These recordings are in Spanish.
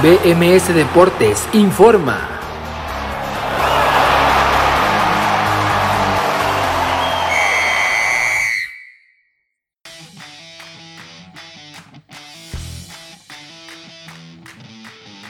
BMS Deportes informa.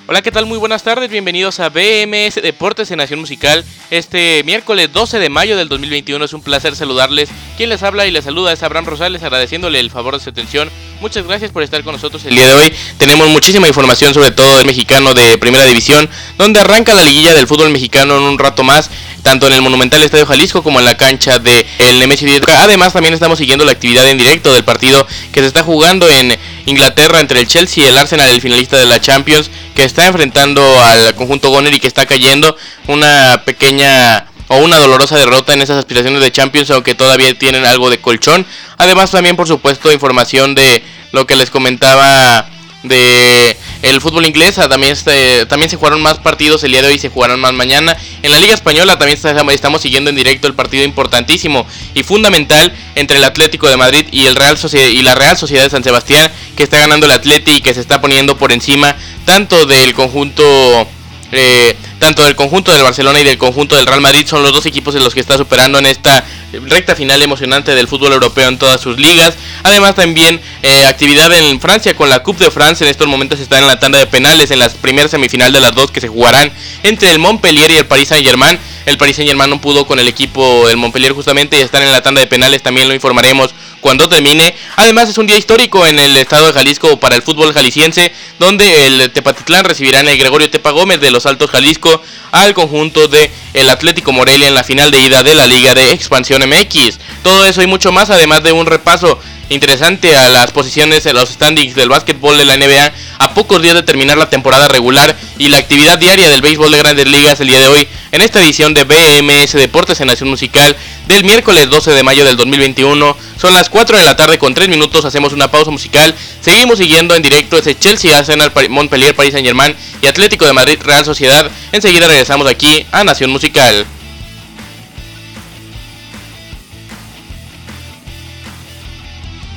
Hola, ¿qué tal? Muy buenas tardes, bienvenidos a BMS Deportes en Nación Musical. Este miércoles 12 de mayo del 2021 es un placer saludarles. Quien les habla y les saluda es Abraham Rosales, agradeciéndole el favor de su atención. Muchas gracias por estar con nosotros el día de hoy. Tenemos muchísima información sobre todo el mexicano de Primera División, donde arranca la liguilla del fútbol mexicano en un rato más tanto en el Monumental Estadio Jalisco como en la cancha del de Nemesio Además, también estamos siguiendo la actividad en directo del partido que se está jugando en Inglaterra entre el Chelsea y el Arsenal, el finalista de la Champions, que está enfrentando al conjunto Goner y que está cayendo una pequeña o una dolorosa derrota en esas aspiraciones de Champions, aunque todavía tienen algo de colchón. Además, también, por supuesto, información de lo que les comentaba de el fútbol inglés. Ah, también, este, también se jugaron más partidos el día de hoy, se jugarán más mañana. En la Liga Española también estamos siguiendo en directo el partido importantísimo y fundamental entre el Atlético de Madrid y, el Real y la Real Sociedad de San Sebastián, que está ganando el Atlético y que se está poniendo por encima tanto del conjunto eh, tanto del conjunto del Barcelona y del conjunto del Real Madrid son los dos equipos en los que está superando en esta recta final emocionante del fútbol europeo en todas sus ligas. Además también eh, actividad en Francia con la Coupe de France. En estos momentos está en la tanda de penales en las primeras semifinales de las dos que se jugarán entre el Montpellier y el Paris Saint Germain. El Paris Saint Germain no pudo con el equipo del Montpellier justamente y están en la tanda de penales. También lo informaremos cuando termine. Además es un día histórico en el estado de Jalisco para el fútbol jalisciense, donde el Tepatitlán recibirá en el Gregorio Tepa Gómez de los Altos Jalisco al conjunto de el Atlético Morelia en la final de ida de la Liga de Expansión MX. Todo eso y mucho más, además de un repaso interesante a las posiciones en los standings del básquetbol de la NBA a pocos días de terminar la temporada regular y la actividad diaria del béisbol de grandes ligas el día de hoy en esta edición de BMS Deportes en Nación Musical del miércoles 12 de mayo del 2021. Son las 4 de la tarde con 3 minutos, hacemos una pausa musical. Seguimos siguiendo en directo ese Chelsea, Arsenal, Montpellier, Paris Saint Germain y Atlético de Madrid, Real Sociedad. Enseguida regresamos aquí a Nación Musical.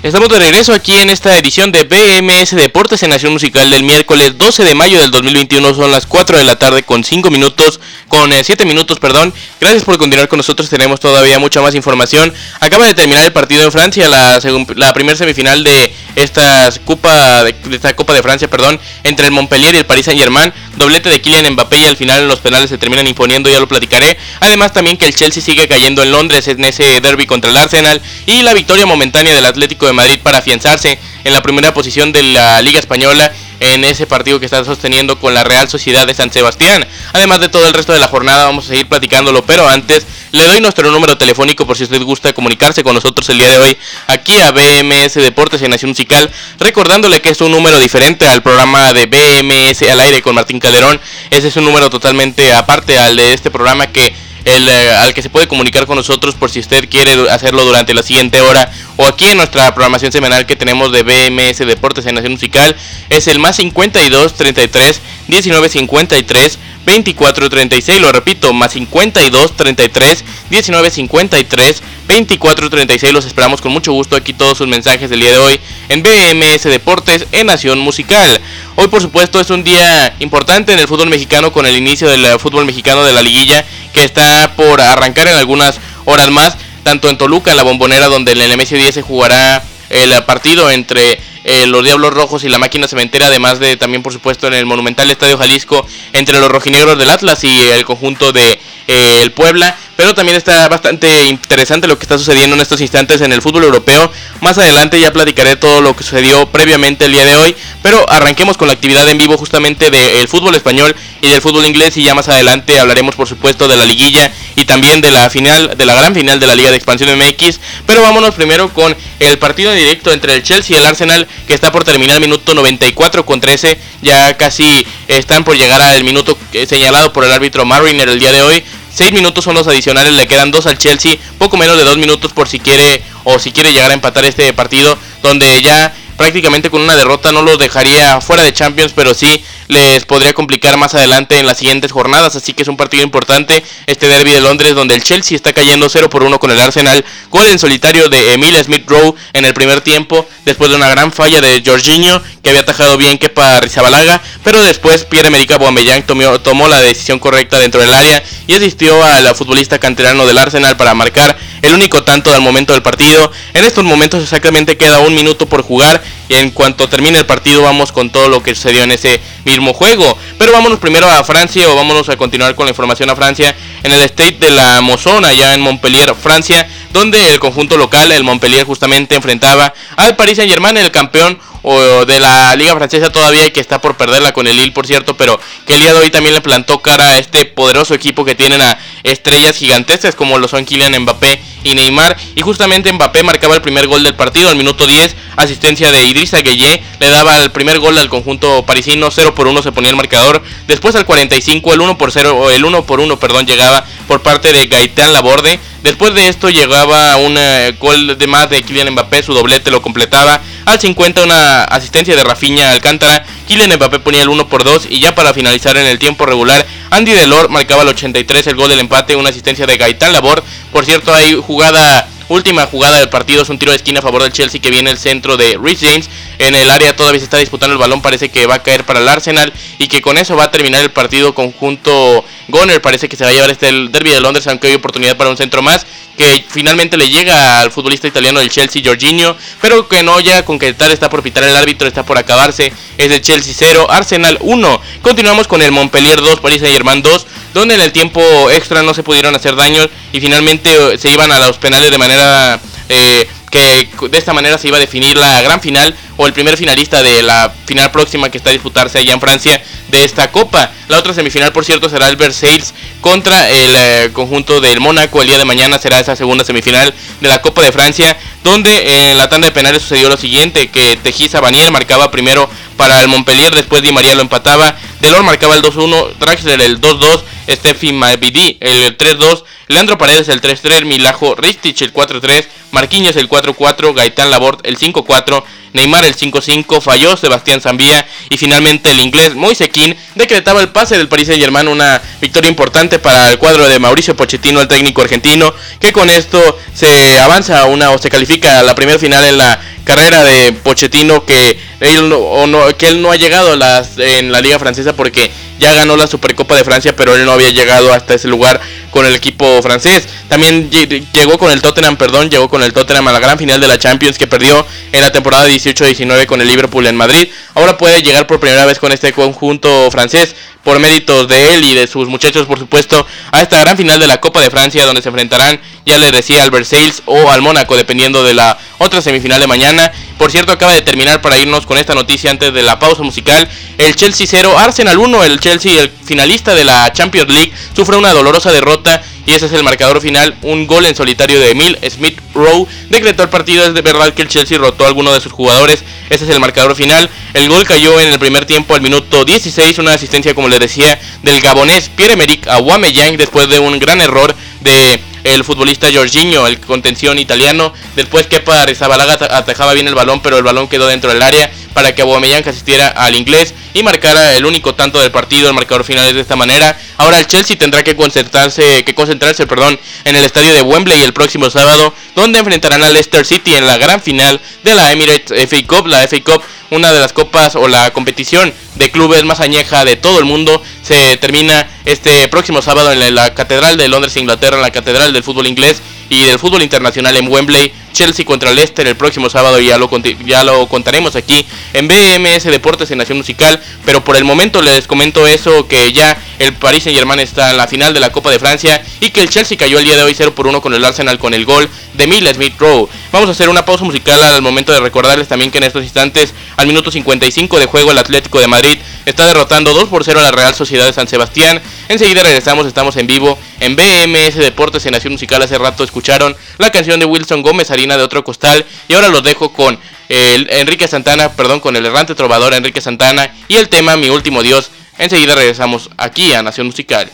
Estamos de regreso aquí en esta edición de BMS Deportes en Nación Musical del miércoles 12 de mayo del 2021. Son las 4 de la tarde con 5 minutos, con 7 eh, minutos, perdón. Gracias por continuar con nosotros, tenemos todavía mucha más información. Acaba de terminar el partido en Francia, la, la primera semifinal de esta Copa de, esta Copa de Francia, perdón, entre el Montpellier y el Paris Saint Germain. Doblete de Kylian Mbappé y al final los penales se terminan imponiendo, ya lo platicaré. Además también que el Chelsea sigue cayendo en Londres en ese derby contra el Arsenal y la victoria momentánea del Atlético de Madrid para afianzarse en la primera posición de la Liga Española en ese partido que está sosteniendo con la Real Sociedad de San Sebastián. Además de todo el resto de la jornada vamos a seguir platicándolo, pero antes le doy nuestro número telefónico por si usted gusta comunicarse con nosotros el día de hoy aquí a BMS Deportes en Nación Musical, recordándole que es un número diferente al programa de BMS al aire con Martín Calderón. Ese es un número totalmente aparte al de este programa que el, eh, al que se puede comunicar con nosotros por si usted quiere hacerlo durante la siguiente hora. O aquí en nuestra programación semanal que tenemos de BMS Deportes en Nación Musical es el más 52 33 19 53 24 36 lo repito más 52 33 19 53 24 36 los esperamos con mucho gusto aquí todos sus mensajes del día de hoy en BMS Deportes en Nación Musical. Hoy por supuesto es un día importante en el fútbol mexicano con el inicio del eh, fútbol mexicano de la liguilla que está por arrancar en algunas horas más, tanto en Toluca, la bombonera, donde el MS 10 se jugará el partido entre eh, los Diablos Rojos y la máquina cementera, además de también por supuesto en el monumental Estadio Jalisco entre los rojinegros del Atlas y el conjunto de eh, el Puebla. Pero también está bastante interesante lo que está sucediendo en estos instantes en el fútbol europeo. Más adelante ya platicaré todo lo que sucedió previamente el día de hoy. Pero arranquemos con la actividad en vivo justamente del fútbol español y del fútbol inglés. Y ya más adelante hablaremos por supuesto de la liguilla y también de la final, de la gran final de la Liga de Expansión MX. Pero vámonos primero con el partido directo entre el Chelsea y el Arsenal que está por terminar minuto 94 con 13. Ya casi están por llegar al minuto eh, señalado por el árbitro Mariner el día de hoy. 6 minutos son los adicionales, le quedan 2 al Chelsea, poco menos de 2 minutos por si quiere o si quiere llegar a empatar este partido, donde ya prácticamente con una derrota no los dejaría fuera de Champions, pero sí les podría complicar más adelante en las siguientes jornadas. Así que es un partido importante este derby de Londres donde el Chelsea está cayendo 0 por 1 con el Arsenal. Gol en solitario de Emil Smith Rowe en el primer tiempo después de una gran falla de Jorginho que había atajado bien Kepa Rizabalaga. Pero después Pierre-Emerick Aubameyang tomó, tomó la decisión correcta dentro del área y asistió al futbolista canterano del Arsenal para marcar el único tanto del momento del partido. En estos momentos exactamente queda un minuto por jugar y en cuanto termine el partido vamos con todo lo que sucedió en ese mismo juego. Pero vámonos primero a Francia o vámonos a continuar con la información a Francia en el State de la Mosona, allá en Montpellier, Francia, donde el conjunto local, el Montpellier, justamente enfrentaba al Paris Saint Germain, el campeón o de la liga francesa todavía y que está por perderla con el Lille por cierto, pero que el día de hoy también le plantó cara a este poderoso equipo que tienen a estrellas gigantescas como lo son Kylian Mbappé y Neymar. Y justamente Mbappé marcaba el primer gol del partido al minuto 10, asistencia de Idrissa Gueye, le daba el primer gol al conjunto parisino, 0 por 1 se ponía el marcador, después al 45 el 1 por 0 el 1 por 1, perdón, llegaba por parte de Gaitán Laborde. Después de esto llegaba un eh, gol de más de Kylian Mbappé, su doblete lo completaba. Al 50 una asistencia de Rafinha Alcántara. Kylian Mbappé ponía el 1 por 2 y ya para finalizar en el tiempo regular, Andy Delor marcaba el 83 el gol del empate, una asistencia de Gaitán Laborde. Por cierto, hay jugada Última jugada del partido es un tiro de esquina a favor del Chelsea que viene el centro de Rich James. En el área todavía se está disputando el balón, parece que va a caer para el Arsenal y que con eso va a terminar el partido conjunto Goner. Parece que se va a llevar este el derby de Londres, aunque hay oportunidad para un centro más que finalmente le llega al futbolista italiano del Chelsea, Jorginho, pero que no llega a concretar, está por pitar el árbitro, está por acabarse, es de Chelsea 0, Arsenal 1. Continuamos con el Montpellier 2, Paris Saint Germain 2, donde en el tiempo extra no se pudieron hacer daños y finalmente eh, se iban a los penales de manera eh, que de esta manera se iba a definir la gran final o el primer finalista de la final próxima que está a disputarse allá en Francia de esta copa. La otra semifinal, por cierto, será el Versailles contra el eh, conjunto del Mónaco. El día de mañana será esa segunda semifinal de la Copa de Francia, donde en la tanda de penales sucedió lo siguiente, que Tejiza Baniel marcaba primero para el Montpellier, después Di María lo empataba, Delor marcaba el 2-1, Draxler el 2-2, Steffi Mavidi el 3-2, Leandro Paredes el 3-3, Milajo Ristich el 4-3, Marquinhos el 4-4, Gaitán Labort el 5-4, Neymar el 5-5, falló Sebastián Zambía y finalmente el inglés Moisequín decretaba el pase del Paris Saint Germain, una victoria importante para el cuadro de Mauricio Pochettino, el técnico argentino, que con esto se avanza una o se califica a la primera final en la carrera de Pochettino que él no, que él no ha llegado las, en la liga francesa porque ya ganó la Supercopa de Francia, pero él no había llegado hasta ese lugar con el equipo francés. También llegó con el Tottenham, perdón, llegó con el Tottenham a la gran final de la Champions que perdió en la temporada 18-19 con el Liverpool en Madrid. Ahora puede llegar por primera vez con este conjunto francés por méritos de él y de sus muchachos, por supuesto, a esta gran final de la Copa de Francia donde se enfrentarán, ya les decía, al Versailles o al Mónaco, dependiendo de la otra semifinal de mañana. Por cierto, acaba de terminar para irnos con esta noticia antes de la pausa musical. El Chelsea 0, Arsenal 1, el Chelsea, el finalista de la Champions League, sufre una dolorosa derrota y ese es el marcador final. Un gol en solitario de Emil Smith Rowe decretó el partido. Es de verdad que el Chelsea rotó a alguno de sus jugadores. Ese es el marcador final. El gol cayó en el primer tiempo al minuto 16. Una asistencia, como les decía, del gabonés Pierre-Emerick Aubameyang después de un gran error de el futbolista Jorginho, el contención italiano. Después Kepa Rizabalaga atajaba bien el balón, pero el balón quedó dentro del área para que Aubameyang asistiera al inglés y marcara el único tanto del partido. El marcador final es de esta manera. Ahora el Chelsea tendrá que concentrarse, que concentrarse, perdón, en el estadio de Wembley el próximo sábado, donde enfrentarán a Leicester City en la gran final de la Emirates FA Cup, la FA Cup una de las copas o la competición de clubes más añeja de todo el mundo. Se termina este próximo sábado en la Catedral de Londres, Inglaterra, en la Catedral del Fútbol Inglés y del Fútbol Internacional en Wembley. Chelsea contra Leicester el próximo sábado y ya lo, ya lo contaremos aquí en BMS Deportes en Nación Musical. Pero por el momento les comento eso, que ya el Paris Saint Germain está en la final de la Copa de Francia y que el Chelsea cayó el día de hoy 0 por 1 con el Arsenal con el gol de Mill Smith Rowe. Vamos a hacer una pausa musical al momento de recordarles también que en estos instantes, al minuto 55 de juego, el Atlético de Madrid está derrotando 2 por 0 a la Real Sociedad de San Sebastián. Enseguida regresamos, estamos en vivo en BMS Deportes en Nación Musical. Hace rato escucharon la canción de Wilson Gómez, de otro costal. Y ahora los dejo con el Enrique Santana, perdón, con el errante trovador Enrique Santana y el tema Mi último Dios. Enseguida regresamos aquí a Nación Musical.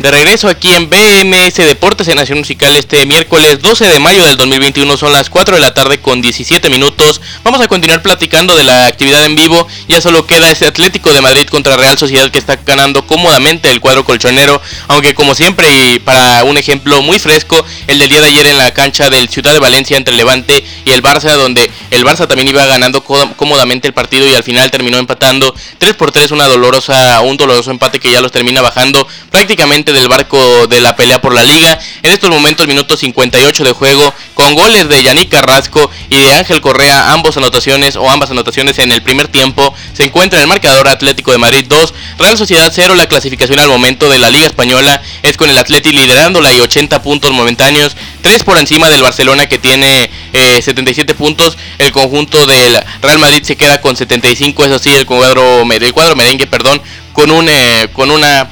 De regreso aquí en BMS Deportes en Nación Musical este miércoles 12 de mayo del 2021 son las 4 de la tarde con 17 minutos. Vamos a continuar platicando de la actividad en vivo. Ya solo queda ese Atlético de Madrid contra Real Sociedad que está ganando cómodamente el cuadro colchonero. Aunque como siempre y para un ejemplo muy fresco, el del día de ayer en la cancha del Ciudad de Valencia entre Levante y el Barça donde el Barça también iba ganando cómodamente el partido y al final terminó empatando 3 por 3 una dolorosa, un doloroso empate que ya los termina bajando prácticamente del barco de la pelea por la liga. En estos momentos, minuto 58 de juego, con goles de Yannick Carrasco y de Ángel Correa, ambas anotaciones o ambas anotaciones en el primer tiempo, se encuentra en el marcador Atlético de Madrid 2, Real Sociedad 0, la clasificación al momento de la Liga Española es con el Atlético liderándola y 80 puntos momentáneos, 3 por encima del Barcelona que tiene 77 eh, puntos, el conjunto del Real Madrid se queda con 75, eso sí, el cuadro, el cuadro merengue, perdón, con, un, eh, con una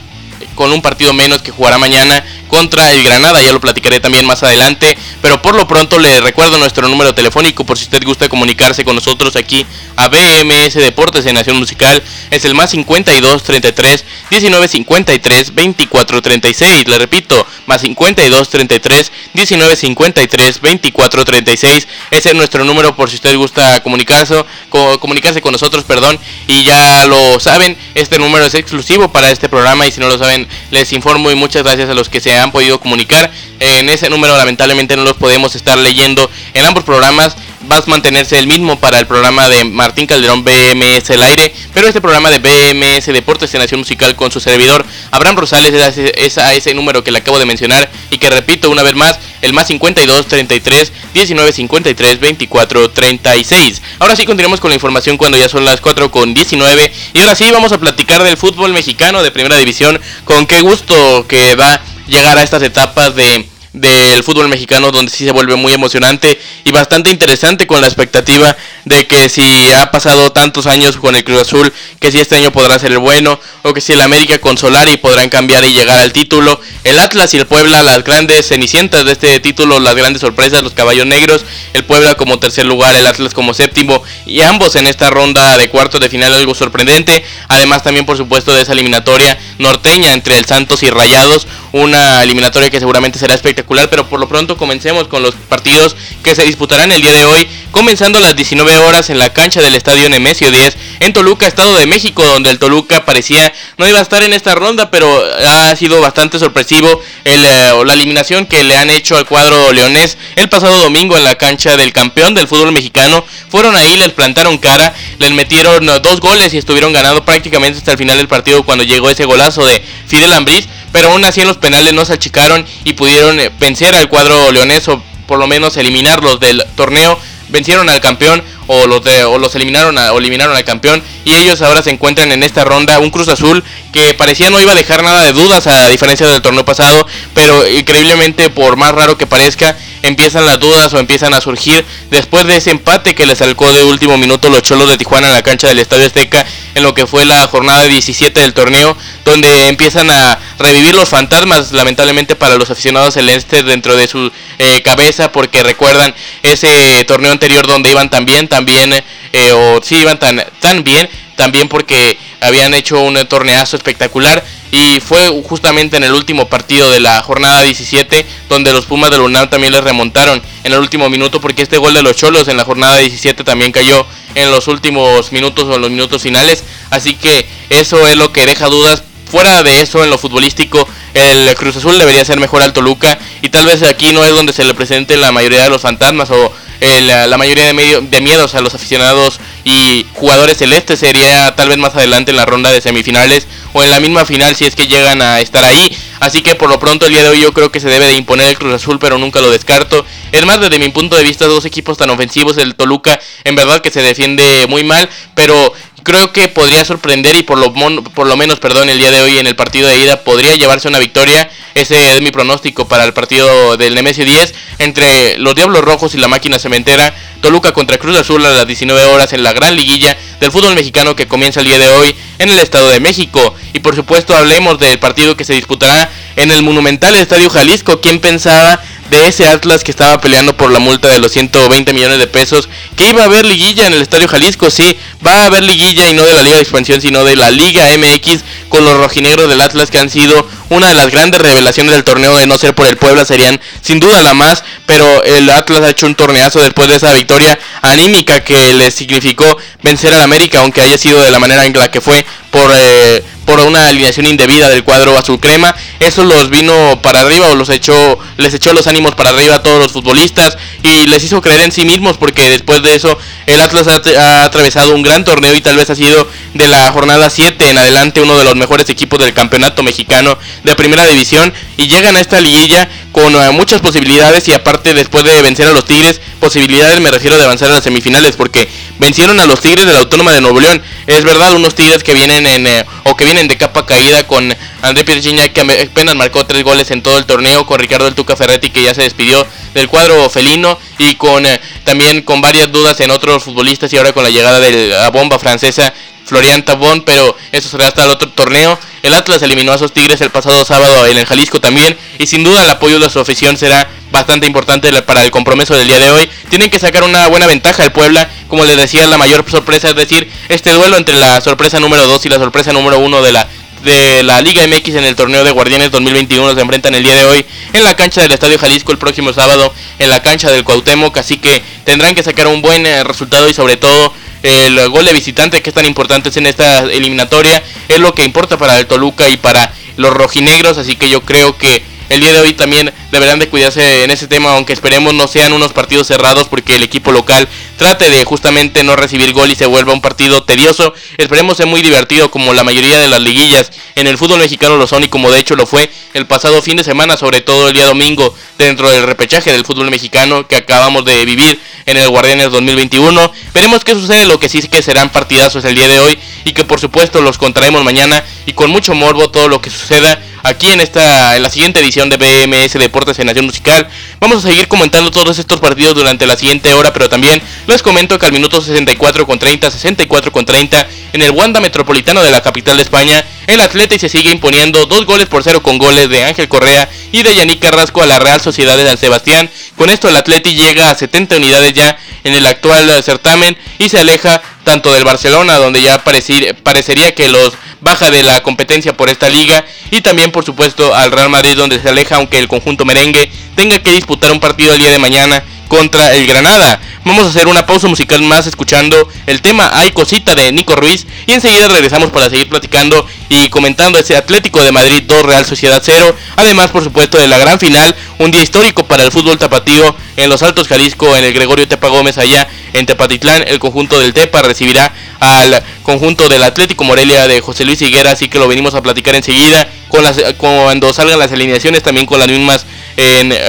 con un partido menos que jugará mañana contra el Granada, ya lo platicaré también más adelante, pero por lo pronto le recuerdo nuestro número telefónico por si usted gusta comunicarse con nosotros aquí a BMS Deportes en Nación Musical, es el más 52 33 19 53 24 36, le repito, más 52 33 19 53 24 36, ese es nuestro número por si usted gusta comunicarse, comunicarse con nosotros, perdón, y ya lo saben, este número es exclusivo para este programa y si no lo saben les informo y muchas gracias a los que se han podido comunicar. En ese número lamentablemente no los podemos estar leyendo en ambos programas. Va a mantenerse el mismo para el programa de Martín Calderón BMS El Aire, pero este programa de BMS Deportes de Nación Musical con su servidor Abraham Rosales es a ese número que le acabo de mencionar y que repito una vez más, el más 52 33 19 53 24 36. Ahora sí continuamos con la información cuando ya son las 4 con 19 y ahora sí vamos a platicar del fútbol mexicano de primera división. Con qué gusto que da llegar a estas etapas de del fútbol mexicano donde sí se vuelve muy emocionante y bastante interesante con la expectativa de que si ha pasado tantos años con el Cruz Azul, que si este año podrá ser el bueno, o que si el América con Solari podrán cambiar y llegar al título, el Atlas y el Puebla, las grandes cenicientas de este título, las grandes sorpresas, los caballos negros, el Puebla como tercer lugar, el Atlas como séptimo, y ambos en esta ronda de cuartos de final algo sorprendente, además también por supuesto de esa eliminatoria norteña entre el Santos y Rayados, una eliminatoria que seguramente será espectacular, pero por lo pronto comencemos con los partidos que se disputarán el día de hoy, comenzando a las 19 horas en la cancha del Estadio Nemesio 10 en Toluca, Estado de México, donde el Toluca parecía no iba a estar en esta ronda, pero ha sido bastante sorpresivo el, eh, la eliminación que le han hecho al cuadro leonés el pasado domingo en la cancha del campeón del fútbol mexicano. Fueron ahí, les plantaron cara, les metieron dos goles y estuvieron ganando prácticamente hasta el final del partido cuando llegó ese golazo de Fidel Ambriz pero aún así en los penales no se achicaron y pudieron eh, vencer al cuadro leonés o por lo menos eliminarlos del torneo. Vencieron al campeón o los, o los eliminaron, o eliminaron al campeón y ellos ahora se encuentran en esta ronda un Cruz Azul que parecía no iba a dejar nada de dudas a diferencia del torneo pasado, pero increíblemente por más raro que parezca empiezan las dudas o empiezan a surgir después de ese empate que les salcó de último minuto los Cholos de Tijuana en la cancha del Estadio Azteca en lo que fue la jornada 17 del torneo, donde empiezan a revivir los fantasmas, lamentablemente para los aficionados celestes dentro de su eh, cabeza, porque recuerdan ese torneo anterior donde iban tan también, eh, o sí iban tan, tan bien, también porque habían hecho un torneazo espectacular y fue justamente en el último partido de la jornada 17 donde los Pumas del UNAM también les remontaron en el último minuto porque este gol de los Cholos en la jornada 17 también cayó en los últimos minutos o en los minutos finales. Así que eso es lo que deja dudas. Fuera de eso en lo futbolístico el Cruz Azul debería ser mejor al Toluca y tal vez aquí no es donde se le presente la mayoría de los fantasmas o la, mayoría de, medio, de miedos a los aficionados y jugadores celestes sería tal vez más adelante en la ronda de semifinales o en la misma final si es que llegan a estar ahí. Así que por lo pronto el día de hoy yo creo que se debe de imponer el Cruz Azul, pero nunca lo descarto. Es más, desde mi punto de vista, dos equipos tan ofensivos, el Toluca en verdad que se defiende muy mal, pero creo que podría sorprender y por lo, por lo menos, perdón, el día de hoy en el partido de ida podría llevarse una victoria. Ese es mi pronóstico para el partido del Nemesio 10 entre los Diablos Rojos y la máquina cementera. Toluca contra Cruz Azul a las 19 horas en la gran liguilla del fútbol mexicano que comienza el día de hoy en el Estado de México. Y por supuesto hablemos del partido que se disputará en el monumental Estadio Jalisco. ¿Quién pensaba de ese Atlas que estaba peleando por la multa de los 120 millones de pesos, que iba a haber liguilla en el Estadio Jalisco, sí, va a haber liguilla y no de la Liga de Expansión, sino de la Liga MX con los rojinegros del Atlas que han sido una de las grandes revelaciones del torneo, de no ser por el Puebla, serían sin duda la más, pero el Atlas ha hecho un torneazo después de esa victoria anímica que le significó vencer al América, aunque haya sido de la manera en la que fue por... Eh, por una alineación indebida del cuadro azul crema. Eso los vino para arriba o los echó, les echó los ánimos para arriba a todos los futbolistas y les hizo creer en sí mismos porque después de eso el Atlas ha, atravesado un gran torneo y tal vez ha sido de la jornada 7 en adelante uno de los mejores equipos del campeonato mexicano de primera división y llegan a esta liguilla con eh, muchas posibilidades y aparte después de vencer a los Tigres, posibilidades me refiero de avanzar a las semifinales porque vencieron a los Tigres de la Autónoma de Nuevo León. Es verdad, unos Tigres que vienen en eh, o que vienen de capa caída con André Pierre que apenas marcó tres goles en todo el torneo, con Ricardo El Tuca Ferretti que ya se despidió del cuadro felino y con eh, también con varias dudas en otros futbolistas y ahora con la llegada de la bomba francesa Florian Tabón, pero eso será hasta el otro torneo. El Atlas eliminó a esos Tigres el pasado sábado en el Jalisco también y sin duda el apoyo de su afición será bastante importante para el compromiso del día de hoy. Tienen que sacar una buena ventaja al Puebla, como les decía, la mayor sorpresa es decir, este duelo entre la sorpresa número 2 y la sorpresa número 1 de la de la Liga MX en el torneo de Guardianes 2021 se enfrentan el día de hoy en la cancha del Estadio Jalisco el próximo sábado en la cancha del Cuauhtémoc, así que tendrán que sacar un buen eh, resultado y sobre todo el gol de visitante que es tan importante en esta eliminatoria es lo que importa para el Toluca y para los rojinegros, así que yo creo que el día de hoy también deberán de cuidarse en ese tema, aunque esperemos no sean unos partidos cerrados porque el equipo local trate de justamente no recibir gol y se vuelva un partido tedioso. Esperemos sea muy divertido como la mayoría de las liguillas en el fútbol mexicano lo son y como de hecho lo fue el pasado fin de semana, sobre todo el día domingo dentro del repechaje del fútbol mexicano que acabamos de vivir en el Guardianes 2021. Veremos qué sucede, lo que sí que serán partidazos el día de hoy y que por supuesto los contaremos mañana y con mucho morbo todo lo que suceda aquí en esta en la siguiente edición de BMS Deportes en Nación Musical. Vamos a seguir comentando todos estos partidos durante la siguiente hora, pero también les comento que al minuto 64 con 30, 64 con 30 en el Wanda Metropolitano de la capital de España, el Atleti se sigue imponiendo dos goles por cero con goles de Ángel Correa y de Yannick Carrasco a la Real Sociedad de San Sebastián. Con esto el Atleti llega a 70 unidades ya en el actual certamen y se aleja tanto del Barcelona, donde ya parecería que los baja de la competencia por esta liga y también por supuesto al Real Madrid donde se aleja aunque el conjunto merengue tenga que disputar un partido el día de mañana contra el Granada. Vamos a hacer una pausa musical más escuchando el tema Hay cosita de Nico Ruiz y enseguida regresamos para seguir platicando y comentando ese Atlético de Madrid 2 Real Sociedad 0. Además, por supuesto, de la gran final, un día histórico para el fútbol tapatío en los Altos Jalisco, en el Gregorio Tepa Gómez allá en Tepatitlán. El conjunto del Tepa recibirá al conjunto del Atlético Morelia de José Luis Higuera, así que lo venimos a platicar enseguida con las, cuando salgan las alineaciones también con las mismas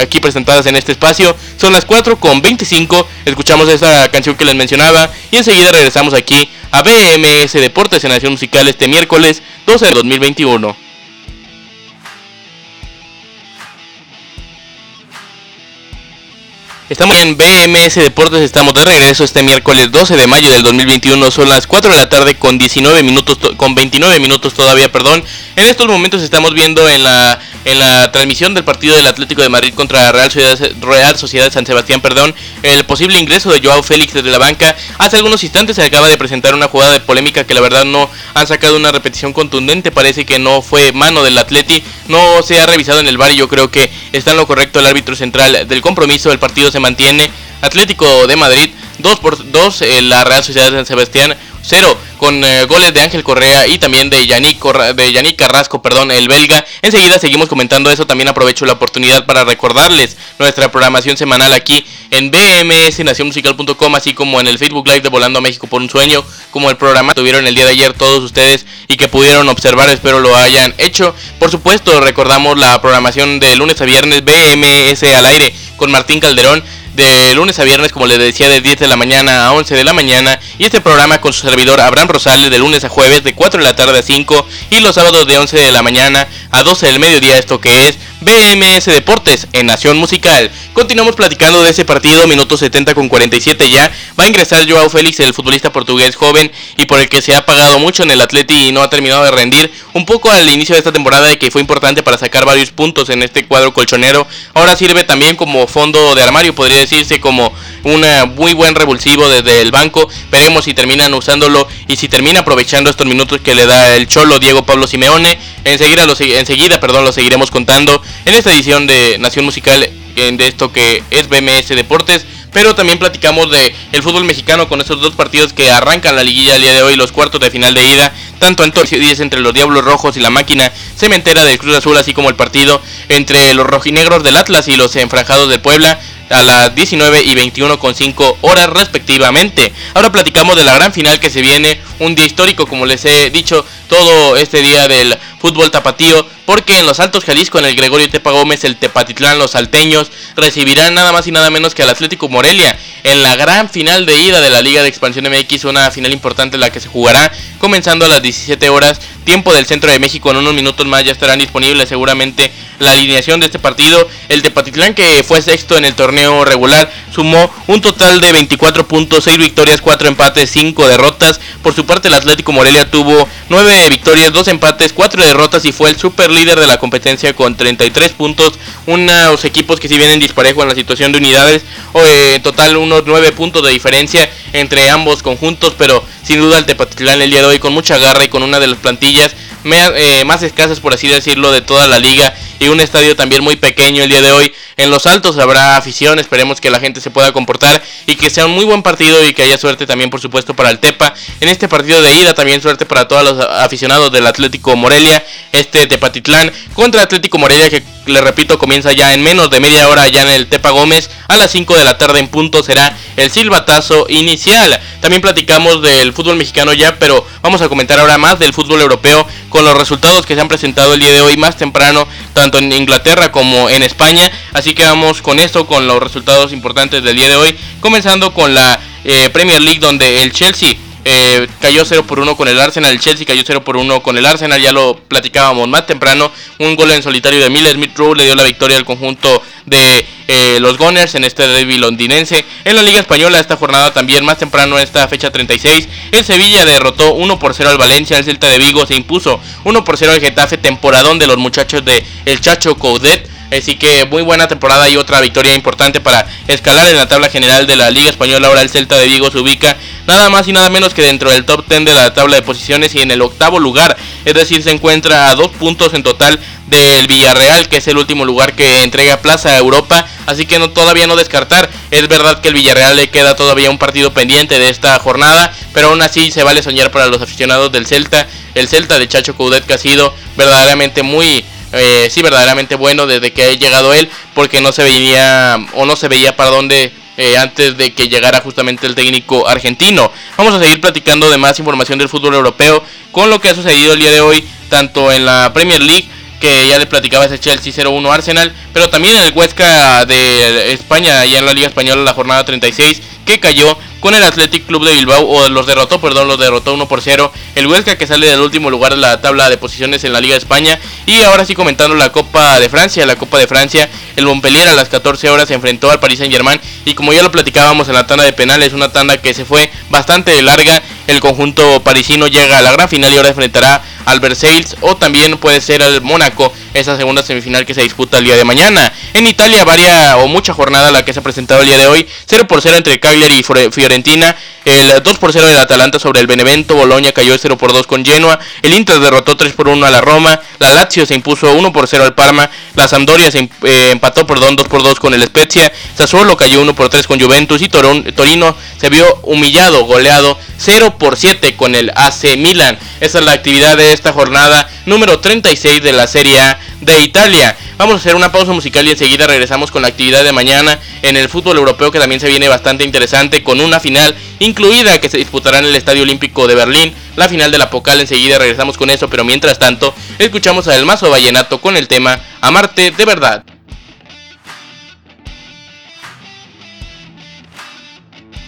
aquí presentadas en este espacio. Son las 4 con 25. Escuchamos esta canción que les mencionaba. Y enseguida regresamos aquí a BMS Deportes en Nación Musical este miércoles 12 de 2021. Estamos en BMS Deportes, estamos de regreso este miércoles 12 de mayo del 2021, son las 4 de la tarde con 19 minutos, con 29 minutos todavía, perdón. En estos momentos estamos viendo en la en la transmisión del partido del Atlético de Madrid contra Real Sociedad, Real Sociedad San Sebastián, perdón, el posible ingreso de Joao Félix desde la banca. Hace algunos instantes se acaba de presentar una jugada de polémica que la verdad no han sacado una repetición contundente, parece que no fue mano del Atleti, no se ha revisado en el bar y yo creo que está en lo correcto el árbitro central del compromiso, el partido se mantiene. Atlético de Madrid 2 por 2, la Real Sociedad de San Sebastián 0 con eh, goles de Ángel Correa y también de Yannick, de Yannick Carrasco, perdón, el belga. Enseguida seguimos comentando eso, también aprovecho la oportunidad para recordarles nuestra programación semanal aquí en bmsnacionmusical.com, así como en el Facebook Live de Volando a México por un sueño, como el programa tuvieron el día de ayer todos ustedes y que pudieron observar, espero lo hayan hecho. Por supuesto, recordamos la programación de lunes a viernes BMS al aire con Martín Calderón de lunes a viernes, como les decía, de 10 de la mañana a 11 de la mañana. Y este programa con su servidor Abraham Rosales de lunes a jueves de 4 de la tarde a 5 y los sábados de 11 de la mañana a 12 del mediodía, esto que es BMS Deportes en Nación Musical. Continuamos platicando de ese partido, minuto 70 con 47 ya. Va a ingresar Joao Félix, el futbolista portugués joven y por el que se ha pagado mucho en el Atleti y no ha terminado de rendir. Un poco al inicio de esta temporada de que fue importante para sacar varios puntos en este cuadro colchonero. Ahora sirve también como fondo de armario, podría decirse como un muy buen revulsivo desde el banco. Veremos si terminan usándolo y si termina aprovechando estos minutos que le da el cholo Diego Pablo Simeone. Enseguida lo, enseguida, perdón, lo seguiremos contando en esta edición de Nación Musical de esto que es BMS Deportes. Pero también platicamos de el fútbol mexicano con estos dos partidos que arrancan la liguilla el día de hoy, los cuartos de final de ida, tanto en días entre los Diablos Rojos y la máquina cementera del Cruz Azul, así como el partido entre los rojinegros del Atlas y los enfranjados del Puebla a las 19 y 21 con 5 horas respectivamente. Ahora platicamos de la gran final que se viene, un día histórico como les he dicho todo este día del fútbol tapatío, porque en los Altos Jalisco, en el Gregorio Tepa Gómez, el Tepatitlán, los salteños recibirán nada más y nada menos que al Atlético Morelia en la gran final de ida de la Liga de Expansión MX, una final importante la que se jugará comenzando a las 17 horas, tiempo del centro de México, en unos minutos más ya estarán disponibles seguramente la alineación de este partido. El Tepatitlán que fue sexto en el torneo regular sumó un total de 24 puntos, 6 victorias, 4 empates, 5 derrotas. Por su parte el Atlético Morelia tuvo 9 victorias, 2 empates, 4 derrotas y fue el super líder de la competencia con 33 puntos. Unos equipos que si vienen disparejo en la situación de unidades, eh, en total unos 9 puntos de diferencia entre ambos conjuntos, pero sin duda el Tepatitlán el día de hoy con mucha garra y con una de las plantillas eh, más escasas por así decirlo de toda la liga y un estadio también muy pequeño el día de hoy. En los altos habrá afición, esperemos que la gente se pueda comportar y que sea un muy buen partido y que haya suerte también por supuesto para el Tepa. En este partido de ida también suerte para todos los aficionados del Atlético Morelia, este Tepatitlán contra Atlético Morelia le repito comienza ya en menos de media hora ya en el Tepa Gómez a las 5 de la tarde en punto será el silbatazo inicial. También platicamos del fútbol mexicano ya, pero vamos a comentar ahora más del fútbol europeo con los resultados que se han presentado el día de hoy más temprano, tanto en Inglaterra como en España. Así que vamos con esto, con los resultados importantes del día de hoy, comenzando con la eh, Premier League donde el Chelsea eh, cayó 0 por 1 con el Arsenal, el Chelsea cayó 0 por 1 con el Arsenal, ya lo platicábamos más temprano, un gol en solitario de Miller Smith le dio la victoria al conjunto de eh, los Gunners en este derby londinense. En la Liga Española esta jornada también más temprano en esta fecha 36, el Sevilla derrotó 1 por 0 al Valencia, el Celta de Vigo se impuso 1 por 0 al Getafe, temporadón de los muchachos de El Chacho Coudet. Así que muy buena temporada y otra victoria importante para escalar en la tabla general de la Liga Española. Ahora el Celta de Vigo se ubica nada más y nada menos que dentro del top 10 de la tabla de posiciones y en el octavo lugar. Es decir, se encuentra a dos puntos en total del Villarreal, que es el último lugar que entrega plaza a Europa. Así que no, todavía no descartar. Es verdad que el Villarreal le queda todavía un partido pendiente de esta jornada, pero aún así se vale soñar para los aficionados del Celta. El Celta de Chacho Coudet que ha sido verdaderamente muy eh, sí verdaderamente bueno desde que ha llegado él, porque no se veía o no se veía para dónde eh, antes de que llegara justamente el técnico argentino. Vamos a seguir platicando de más información del fútbol europeo con lo que ha sucedido el día de hoy, tanto en la Premier League que ya le platicaba ese Chelsea 0-1 Arsenal, pero también en el Huesca de España, ya en la Liga Española, la jornada 36, que cayó con el Athletic Club de Bilbao, o los derrotó, perdón, los derrotó 1 por 0. El Huesca que sale del último lugar de la tabla de posiciones en la Liga de España. Y ahora sí comentando la Copa de Francia, la Copa de Francia, el Montpellier a las 14 horas se enfrentó al Paris Saint Germain. Y como ya lo platicábamos en la tanda de penales, una tanda que se fue bastante larga. El conjunto parisino llega a la gran final y ahora enfrentará al Versailles o también puede ser al Mónaco, esa segunda semifinal que se disputa el día de mañana. En Italia, varia o mucha jornada la que se ha presentado el día de hoy, 0 por 0 entre Cagliari y Fiorentina, el 2 por 0 del Atalanta sobre el Benevento, Boloña cayó 0 por 2 con Genoa, el Inter derrotó 3 por 1 a la Roma, la Lazio se impuso 1 por 0 al Parma, la Sampdoria se eh, empató perdón 2 por 2 con el Spezia, Sassuolo cayó 1 por 3 con Juventus. Y Torino se vio humillado, goleado 0 por 7 con el AC Milan. Esa es la actividad de esta jornada número 36 de la Serie A de Italia. Vamos a hacer una pausa musical y enseguida regresamos con la actividad de mañana en el fútbol europeo que también se viene bastante interesante con una final incluida que se disputará en el Estadio Olímpico de Berlín. La final de la Pocal enseguida regresamos con eso, pero mientras tanto escuchamos a El Mazo Vallenato con el tema Amarte de verdad.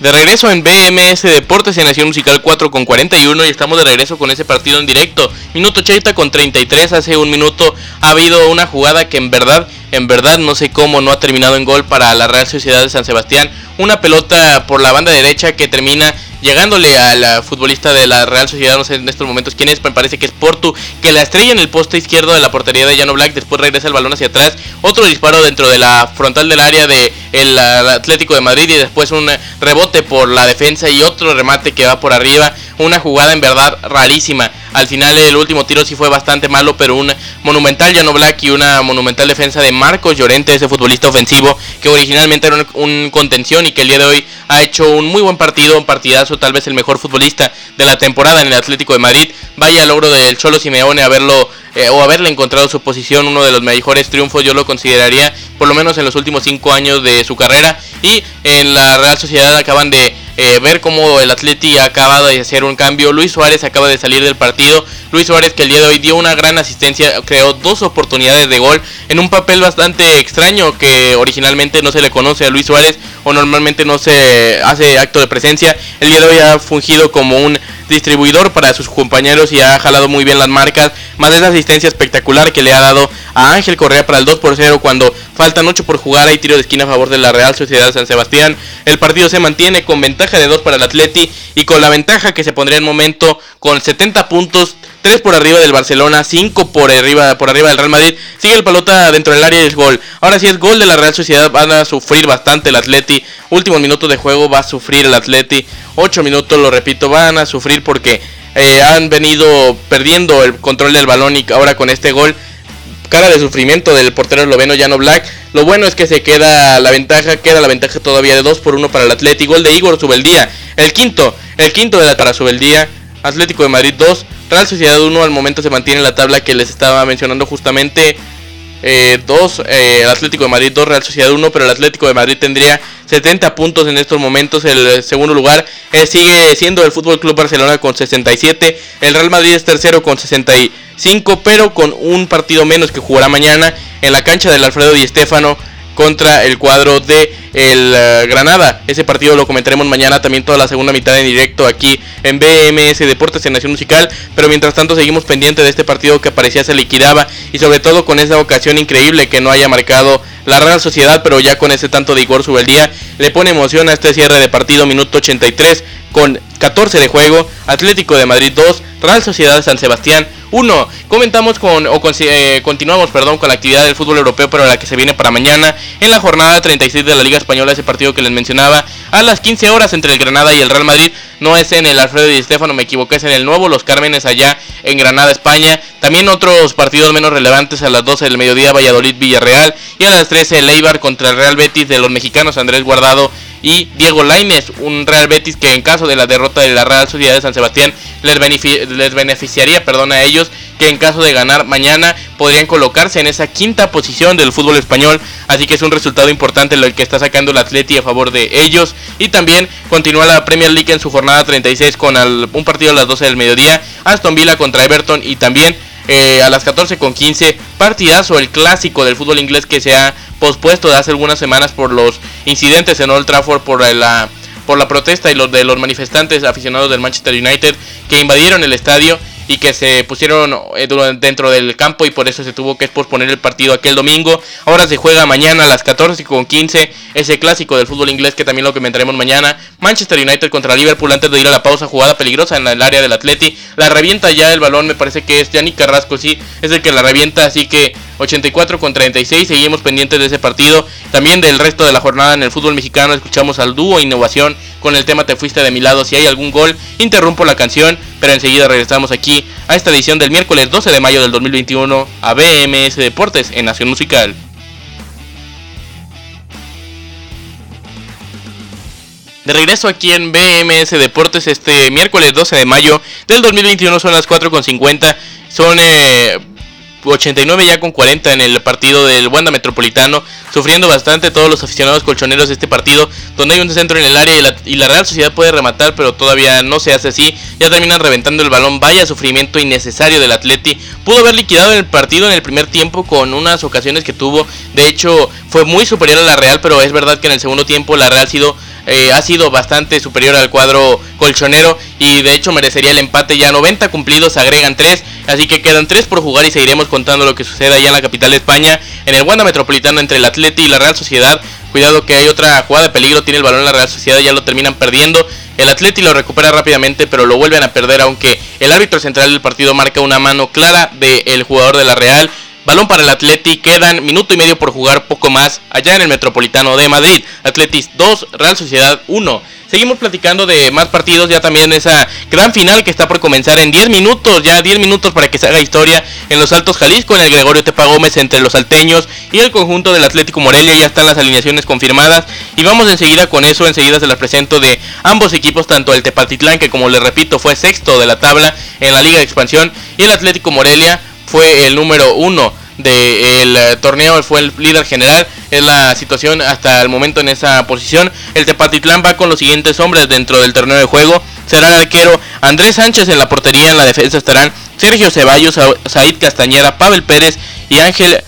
De regreso en BMS Deportes en Nación Musical 4 con 41 y estamos de regreso con ese partido en directo. Minuto 80 con 33, hace un minuto ha habido una jugada que en verdad, en verdad no sé cómo no ha terminado en gol para la Real Sociedad de San Sebastián. Una pelota por la banda derecha que termina llegándole a la futbolista de la Real Sociedad, no sé en estos momentos quién es, me parece que es Portu, que la estrella en el poste izquierdo de la portería de Llano Black, después regresa el balón hacia atrás, otro disparo dentro de la frontal del área de Atlético de Madrid y después un rebote por la defensa y otro remate que va por arriba, una jugada en verdad rarísima. Al final el último tiro sí fue bastante malo, pero un monumental Llano Black y una monumental defensa de Marcos Llorente, ese futbolista ofensivo que originalmente era un, contención y que el día de hoy ha hecho un muy buen partido, un partidazo, tal vez el mejor futbolista de la temporada en el Atlético de Madrid. Vaya logro del Cholo Simeone haberlo eh, o haberle encontrado su posición, uno de los mejores triunfos, yo lo consideraría, por lo menos en los últimos cinco años de su carrera. Y en la Real Sociedad acaban de eh, ver cómo el Atleti ha acabado de hacer un cambio. Luis Suárez acaba de salir del partido. Luis Suárez que el día de hoy dio una gran asistencia, creó dos oportunidades de gol en un papel bastante extraño que originalmente no se le conoce a Luis Suárez o normalmente no se hace acto de presencia. El día de hoy ha fungido como un distribuidor para sus compañeros y ha jalado muy bien las marcas. Más esa asistencia espectacular que le ha dado a Ángel Correa para el 2 por 0 cuando faltan 8 por jugar. Hay tiro de esquina a favor de la Real Sociedad San Sebastián. El partido se mantiene con ventaja de 2 para el Atleti y con la ventaja que se pondría en momento con 70 puntos. 3 por arriba del Barcelona, 5 por arriba, por arriba del Real Madrid. Sigue el pelota dentro del área y es gol. Ahora sí es gol de la Real Sociedad. Van a sufrir bastante el Atleti. Últimos minutos de juego va a sufrir el Atleti. 8 minutos, lo repito, van a sufrir porque eh, han venido perdiendo el control del balón y ahora con este gol, cara de sufrimiento del portero esloveno Jano Black. Lo bueno es que se queda la ventaja, queda la ventaja todavía de 2 por 1 para el Atlético. Gol de Igor Subeldía, el quinto, el quinto de la para Subeldía. Atlético de Madrid 2, Real Sociedad 1 al momento se mantiene la tabla que les estaba mencionando justamente. 2, eh, eh, el Atlético de Madrid 2, Real Sociedad 1, pero el Atlético de Madrid tendría 70 puntos en estos momentos. El segundo lugar eh, sigue siendo el Fútbol Club Barcelona con 67. El Real Madrid es tercero con 65, pero con un partido menos que jugará mañana en la cancha del Alfredo Di Stéfano contra el cuadro de el eh, Granada. Ese partido lo comentaremos mañana también toda la segunda mitad en directo aquí en BMS Deportes en Nación Musical. Pero mientras tanto seguimos pendientes de este partido que parecía se liquidaba y sobre todo con esa ocasión increíble que no haya marcado la Real Sociedad, pero ya con ese tanto de Igor día le pone emoción a este cierre de partido minuto 83 con 14 de juego, Atlético de Madrid 2, Real Sociedad San Sebastián 1. Comentamos con, o eh, continuamos, perdón, con la actividad del fútbol europeo, pero la que se viene para mañana, en la jornada 36 de la Liga Española, ese partido que les mencionaba, a las 15 horas entre el Granada y el Real Madrid. No es en el Alfredo y Estefano, me equivoqué, es en el nuevo Los Cármenes allá en Granada, España. También otros partidos menos relevantes a las 12 del mediodía, Valladolid, Villarreal. Y a las 13, el Eibar contra el Real Betis de los mexicanos Andrés Guardado y Diego Lainez, un Real Betis que en caso de la derrota de la Real Sociedad de San Sebastián les, les beneficiaría perdón, a ellos que en caso de ganar mañana podrían colocarse en esa quinta posición del fútbol español, así que es un resultado importante lo que está sacando el Atleti a favor de ellos. Y también continúa la Premier League en su jornada 36 con un partido a las 12 del mediodía, Aston Villa contra Everton y también eh, a las 14 con 15 partidazo el clásico del fútbol inglés que se ha pospuesto de hace algunas semanas por los incidentes en Old Trafford por la por la protesta y los de los manifestantes aficionados del Manchester United que invadieron el estadio y que se pusieron eh, dentro del campo y por eso se tuvo que posponer el partido aquel domingo. Ahora se juega mañana a las 14 con 15 ese clásico del fútbol inglés que también lo comentaremos mañana. Manchester United contra Liverpool antes de ir a la pausa, jugada peligrosa en el área del Atleti. La revienta ya el balón, me parece que es Yannick Carrasco, sí, es el que la revienta, así que 84 con 36, seguimos pendientes de ese partido. También del resto de la jornada en el fútbol mexicano escuchamos al dúo Innovación con el tema Te fuiste de mi lado. Si hay algún gol, interrumpo la canción, pero enseguida regresamos aquí a esta edición del miércoles 12 de mayo del 2021 a BMS Deportes en Nación Musical. De regreso aquí en BMS Deportes este miércoles 12 de mayo del 2021 son las 4.50. Son eh, 89 ya con 40 en el partido del Wanda Metropolitano, sufriendo bastante todos los aficionados colchoneros de este partido, donde hay un centro en el área y la, Real Sociedad puede rematar, pero todavía no se hace así, ya terminan reventando el balón, vaya sufrimiento innecesario del Atleti, pudo haber liquidado el partido en el primer tiempo con unas ocasiones que tuvo, de hecho fue muy superior a la Real, pero es verdad que en el segundo tiempo la Real ha sido eh, ha sido bastante superior al cuadro colchonero y de hecho merecería el empate. Ya 90 cumplidos, agregan 3, así que quedan 3 por jugar y seguiremos contando lo que suceda allá en la capital de España, en el Wanda Metropolitano entre el Atleti y la Real Sociedad. Cuidado que hay otra jugada de peligro, tiene el balón la Real Sociedad, ya lo terminan perdiendo. El Atleti lo recupera rápidamente, pero lo vuelven a perder, aunque el árbitro central del partido marca una mano clara del jugador de la Real. Balón para el Atleti, quedan minuto y medio por jugar, poco más, allá en el Metropolitano de Madrid. Atletis 2, Real Sociedad 1. Seguimos platicando de más partidos, ya también esa gran final que está por comenzar en 10 minutos, ya 10 minutos para que se haga historia en los Altos Jalisco, en el Gregorio Tepa Gómez entre los salteños y el conjunto del Atlético Morelia, ya están las alineaciones confirmadas y vamos enseguida con eso, enseguida se las presento de ambos equipos, tanto el Tepatitlán que como les repito fue sexto de la tabla en la Liga de Expansión y el Atlético Morelia fue el número uno del eh, torneo, fue el líder general. Es la situación hasta el momento en esa posición. El Tepatitlán va con los siguientes hombres dentro del torneo de juego. Será el arquero Andrés Sánchez en la portería, en la defensa estarán Sergio Ceballos, Said Castañeda, Pavel Pérez y Ángel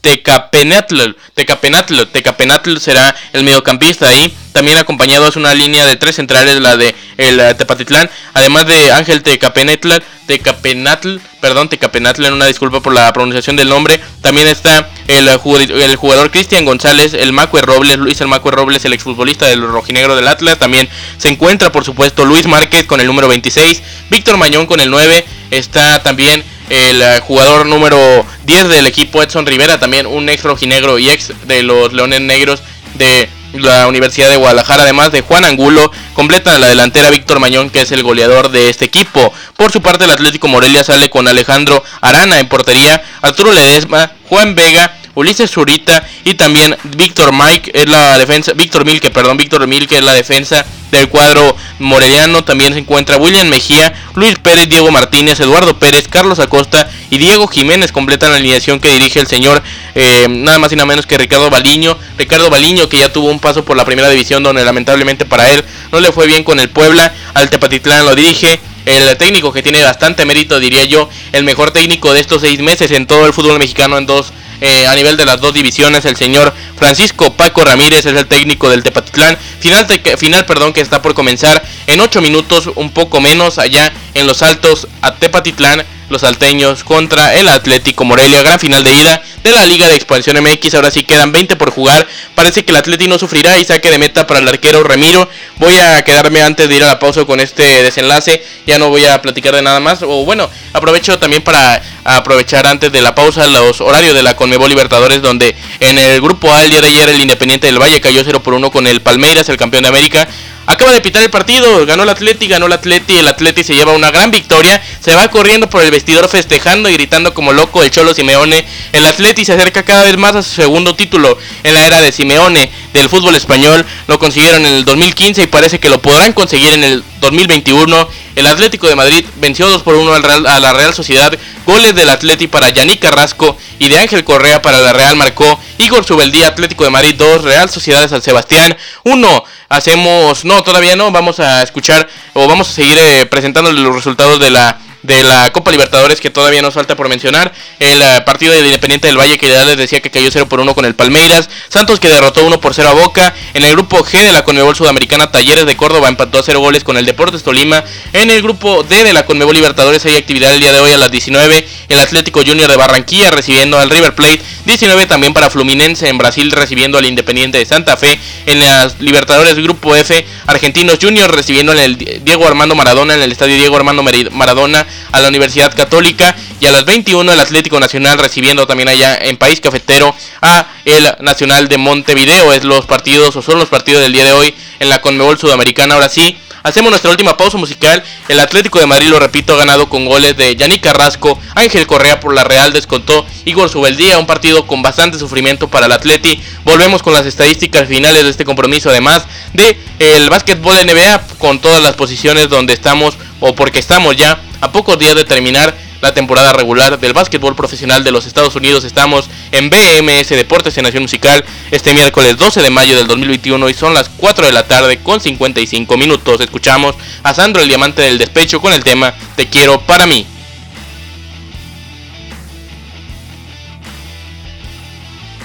Tecapenatl. Tecapenatl, Tecapenatl será el mediocampista ahí. También acompañado es una línea de tres centrales, la de el eh, Tepatitlán. Además de Ángel Tecapenatl, Tecapenatl, perdón, Tecapenatl, en una disculpa por la pronunciación del nombre. También está el, eh, el jugador Cristian González, el Macue Robles, Luis el Macue Robles, el exfutbolista del rojinegro del Atlas. También se encuentra, por supuesto, Luis Márquez con el número 26, Víctor Mañón con el 9. Está también el eh, jugador número 10 del equipo Edson Rivera, también un ex rojinegro y ex de los Leones Negros de la Universidad de Guadalajara, además de Juan Angulo, completa la delantera Víctor Mañón, que es el goleador de este equipo. Por su parte, el Atlético Morelia sale con Alejandro Arana en portería, Arturo Ledesma, Juan Vega, Ulises Zurita y también Víctor Mike es la defensa, Víctor Milke, perdón, Víctor Milke es la defensa del cuadro moreliano. También se encuentra William Mejía, Luis Pérez, Diego Martínez, Eduardo Pérez, Carlos Acosta y Diego Jiménez completan la alineación que dirige el señor eh, nada más y nada menos que Ricardo Baliño. Ricardo Baliño que ya tuvo un paso por la primera división donde lamentablemente para él no le fue bien con el Puebla. Al Tepatitlán lo dirige el técnico que tiene bastante mérito, diría yo, el mejor técnico de estos seis meses en todo el fútbol mexicano en dos eh, a nivel de las dos divisiones. El señor Francisco Paco Ramírez es el técnico del Tepatitlán. Final, final perdón, que está por comenzar en 8 minutos, un poco menos, allá en los altos a Tepatitlán los salteños contra el Atlético Morelia, gran final de ida de la Liga de Expansión MX, ahora sí quedan 20 por jugar, parece que el Atlético no sufrirá y saque de meta para el arquero Ramiro, voy a quedarme antes de ir a la pausa con este desenlace, ya no voy a platicar de nada más, o bueno, aprovecho también para aprovechar antes de la pausa los horarios de la Conmebol Libertadores, donde en el grupo A el día de ayer el Independiente del Valle cayó 0 por 1 con el Palmeiras, el campeón de América, Acaba de pitar el partido, ganó el Atleti, ganó el Atleti, el Atleti se lleva una gran victoria, se va corriendo por el vestidor festejando y gritando como loco el Cholo Simeone. El Atleti se acerca cada vez más a su segundo título en la era de Simeone del fútbol español. Lo consiguieron en el 2015 y parece que lo podrán conseguir en el 2021. El Atlético de Madrid venció 2 por 1 a la Real Sociedad. Goles del Atleti para Yannick Carrasco y de Ángel Correa para la Real marcó Igor Subeldía, Atlético de Madrid 2, Real Sociedad de San Sebastián 1 hacemos, no, todavía no, vamos a escuchar o vamos a seguir eh, presentando los resultados de la de la Copa Libertadores que todavía nos falta por mencionar. El eh, partido del Independiente del Valle que ya les decía que cayó 0 por 1 con el Palmeiras. Santos que derrotó 1 por 0 a Boca. En el grupo G de la Conmebol Sudamericana Talleres de Córdoba empató a 0 goles con el Deportes Tolima. En el grupo D de la Conmebol Libertadores hay actividad el día de hoy a las 19. El Atlético Junior de Barranquilla recibiendo al River Plate. 19 también para Fluminense en Brasil recibiendo al Independiente de Santa Fe. En las Libertadores Grupo F, Argentinos Junior recibiendo en el Diego Armando Maradona en el Estadio Diego Armando Maradona a la Universidad Católica y a las 21 el Atlético Nacional recibiendo también allá en País Cafetero a el Nacional de Montevideo. Es los partidos o son los partidos del día de hoy en la Conmebol Sudamericana. Ahora sí, Hacemos nuestra última pausa musical. El Atlético de Madrid, lo repito, ha ganado con goles de Yannick Carrasco, Ángel Correa por la Real descontó Igor Subeldía, un partido con bastante sufrimiento para el Atleti. Volvemos con las estadísticas finales de este compromiso, además de el básquetbol NBA con todas las posiciones donde estamos o porque estamos ya a pocos días de terminar la temporada regular del básquetbol profesional de los Estados Unidos. Estamos en BMS Deportes en Nación Musical este miércoles 12 de mayo del 2021 y son las 4 de la tarde con 55 minutos. Escuchamos a Sandro el Diamante del Despecho con el tema Te quiero para mí.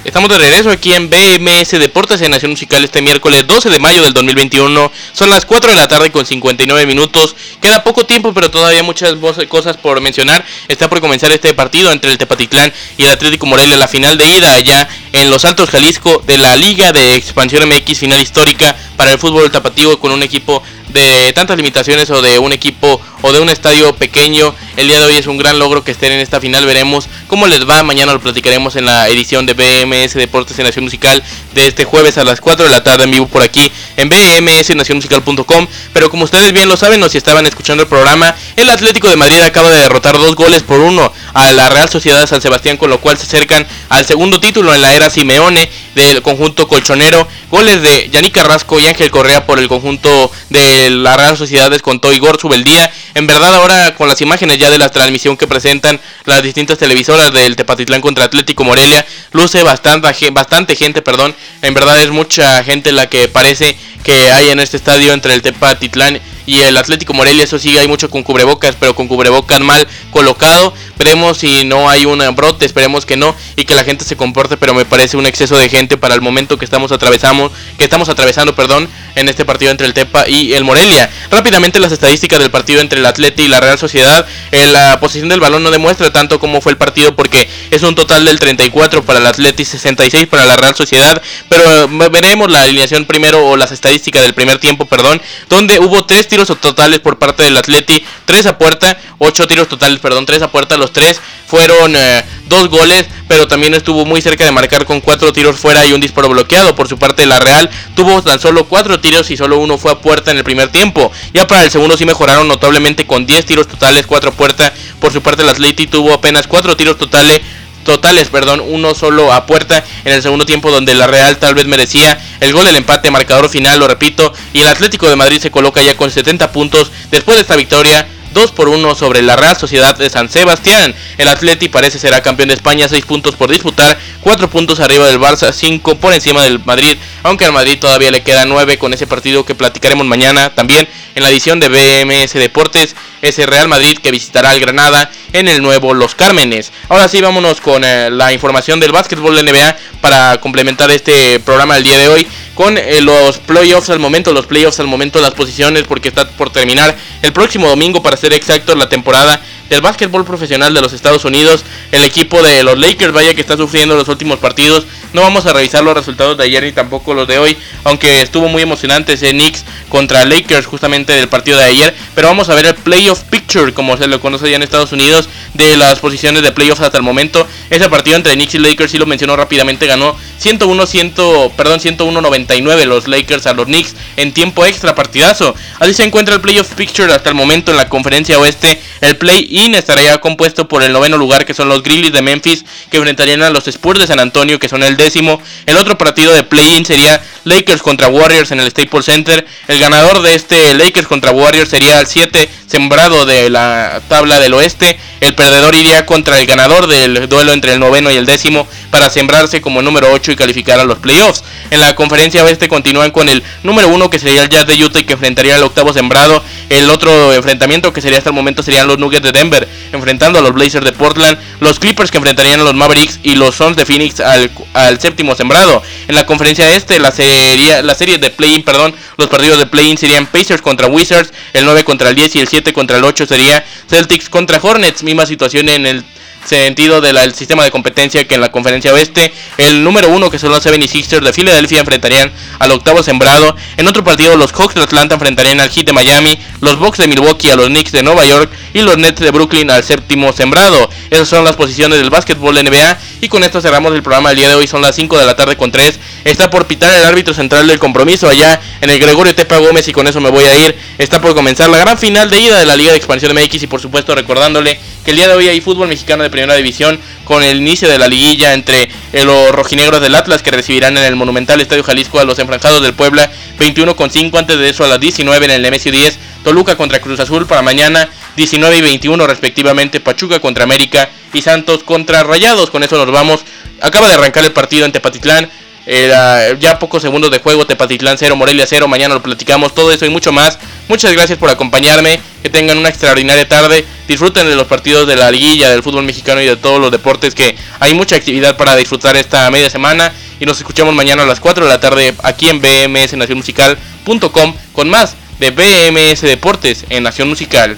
Estamos de regreso aquí en BMS Deportes en Nación Musical este miércoles 12 de mayo del 2021. Son las 4 de la tarde con 59 minutos. Queda poco tiempo, pero todavía muchas cosas por mencionar. Está por comenzar este partido entre el Tepatitlán y el Atlético Morelia, la final de ida allá en Los Altos Jalisco de la Liga de Expansión MX, final histórica para el fútbol tapatío con un equipo de tantas limitaciones o de un equipo o de un estadio pequeño. El día de hoy es un gran logro que estén en esta final. Veremos cómo les va. Mañana lo platicaremos en la edición de BMS Deportes en Nación Musical de este jueves a las 4 de la tarde en vivo por aquí en bmsnacionmusical.com. Pero como ustedes bien lo saben o si estaban escuchando el programa, el Atlético de Madrid acaba de derrotar dos goles por uno a la Real Sociedad de San Sebastián, con lo cual se acercan al segundo título en la era Simeone del conjunto colchonero. Goles de Yannick Carrasco y Ángel Correa por el conjunto de la Real Sociedad descontó Igor Subeldía. En verdad ahora con las imágenes ya de la transmisión que presentan las distintas televisoras del Tepatitlán contra Atlético Morelia, luce bastante, bastante gente, perdón. En verdad es mucha gente la que parece que hay en este estadio entre el Tepatitlán y el Atlético Morelia, eso sí, hay mucho con cubrebocas, pero con cubrebocas mal colocado. Veremos si no hay un brote, esperemos que no, y que la gente se comporte, pero me parece un exceso de gente para el momento que estamos atravesamos, que estamos atravesando, perdón, en este partido entre el Tepa y el Morelia. Rápidamente las estadísticas del partido entre el Atleti y la Real Sociedad, en la posición del balón no demuestra tanto cómo fue el partido porque es un total del 34 para el Atleti, 66 para la Real Sociedad, pero eh, veremos la alineación primero o las estadísticas del primer tiempo, perdón, donde hubo tres tiros totales por parte del Atleti, tres a puerta, ocho tiros totales, perdón, tres a puerta, los tres fueron eh, dos goles, pero también estuvo muy cerca de marcar con cuatro tiros fuera y un disparo bloqueado. Por su parte, la Real tuvo tan solo cuatro tiros y solo uno fue a puerta en el primer tiempo. Ya para el segundo sí mejoraron notablemente con 10 tiros totales, cuatro puerta. Por su parte, el Atleti tuvo apenas cuatro tiros totales totales, perdón, uno solo a puerta en el segundo tiempo donde la Real tal vez merecía el gol del empate, marcador final, lo repito, y el Atlético de Madrid se coloca ya con 70 puntos después de esta victoria 2 por 1 sobre la Real Sociedad de San Sebastián. El Atleti parece será campeón de España, 6 puntos por disputar, 4 puntos arriba del Barça, 5 por encima del Madrid, aunque al Madrid todavía le queda 9 con ese partido que platicaremos mañana también en la edición de BMS Deportes, ese Real Madrid que visitará al Granada en el nuevo Los Cármenes. Ahora sí, vámonos con eh, la información del básquetbol de NBA para complementar este programa del día de hoy con eh, los playoffs al momento, los playoffs al momento, las posiciones, porque está por terminar el próximo domingo, para ser exacto, la temporada del básquetbol profesional de los Estados Unidos. El equipo de los Lakers, vaya que está sufriendo los últimos partidos. No vamos a revisar los resultados de ayer ni tampoco los de hoy, aunque estuvo muy emocionante ese Knicks contra Lakers justamente del partido de ayer. Pero vamos a ver el playoff picture, como se lo conoce ya en Estados Unidos, de las posiciones de playoffs hasta el momento. Ese partido entre Knicks y Lakers, si lo mencionó rápidamente, ganó 101, 100, perdón, 101-99 los Lakers a los Knicks en tiempo extra partidazo. Así se encuentra el playoff picture hasta el momento en la conferencia oeste. El play-in estaría compuesto por el noveno lugar que son los Grizzlies de Memphis que enfrentarían a los Spurs de San Antonio que son el décimo. El otro partido de play-in sería Lakers contra Warriors en el Staples Center. El ganador de este Lakers contra Warriors sería el 7 sembrado de la tabla del oeste. El perdedor iría contra el ganador del duelo entre el noveno y el décimo para sembrarse como número 8 y calificar a los playoffs. En la conferencia oeste continúan con el número 1 que sería el Jazz de Utah y que enfrentaría al octavo sembrado. El otro enfrentamiento que sería hasta el momento serían los Nuggets de Denver enfrentando a los Blazers de Portland. Los Clippers que enfrentarían a los Mavericks y los Suns de Phoenix al, séptimo sembrado. En la conferencia este la la serie de play-in, perdón, los partidos de play-in serían Pacers contra Wizards, el 9 contra el 10 y el 7 contra el 8 sería Celtics contra Hornets misma situación en el sentido del sistema de competencia que en la conferencia oeste. El número uno que son los 76ers de Filadelfia enfrentarían al octavo sembrado. En otro partido los Hawks de Atlanta enfrentarían al Heat de Miami, los Bucks de Milwaukee a los Knicks de Nueva York y los Nets de Brooklyn al séptimo sembrado. Esas son las posiciones del básquetbol NBA y con esto cerramos el programa del día de hoy. Son las 5 de la tarde con 3. Está por pitar el árbitro central del compromiso allá en el Gregorio Tepa Gómez y con eso me voy a ir. Está por comenzar la gran final de ida de la Liga de Expansión MX y por supuesto recordándole que el día de hoy hay fútbol mexicano de primera división con el inicio de la liguilla entre eh, los rojinegros del Atlas que recibirán en el Monumental Estadio Jalisco a los enfranjados del Puebla 21 con 5 antes de eso a las 19 en el Nemesio 10 Toluca contra Cruz Azul para mañana 19 y 21 respectivamente Pachuca contra América y Santos contra Rayados. Con eso nos vamos. Acaba de arrancar el partido en Ya pocos segundos de juego, Tepatitlán 0, Morelia 0, mañana lo platicamos, todo eso y mucho más. Muchas gracias por acompañarme, que tengan una extraordinaria tarde, disfruten de los partidos de la liguilla, del fútbol mexicano y de todos los deportes que hay mucha actividad para disfrutar esta media semana. Y nos escuchamos mañana a las 4 de la tarde aquí en bmsnacionmusical.com con más de BMS Deportes en Nación Musical.